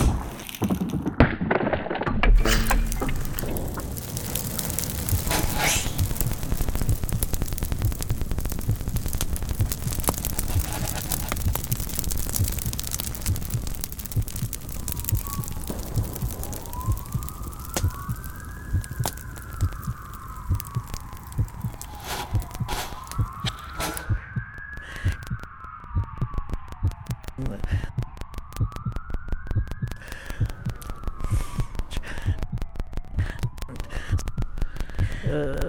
you. In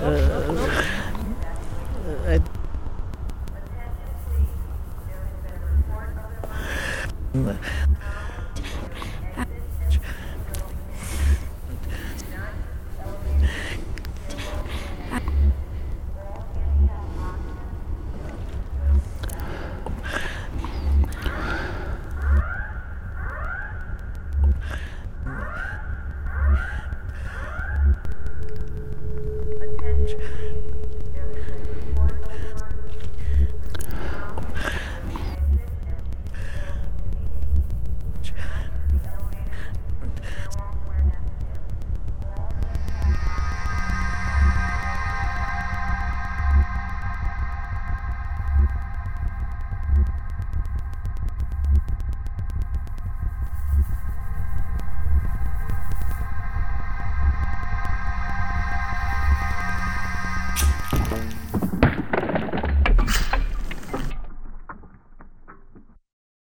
I,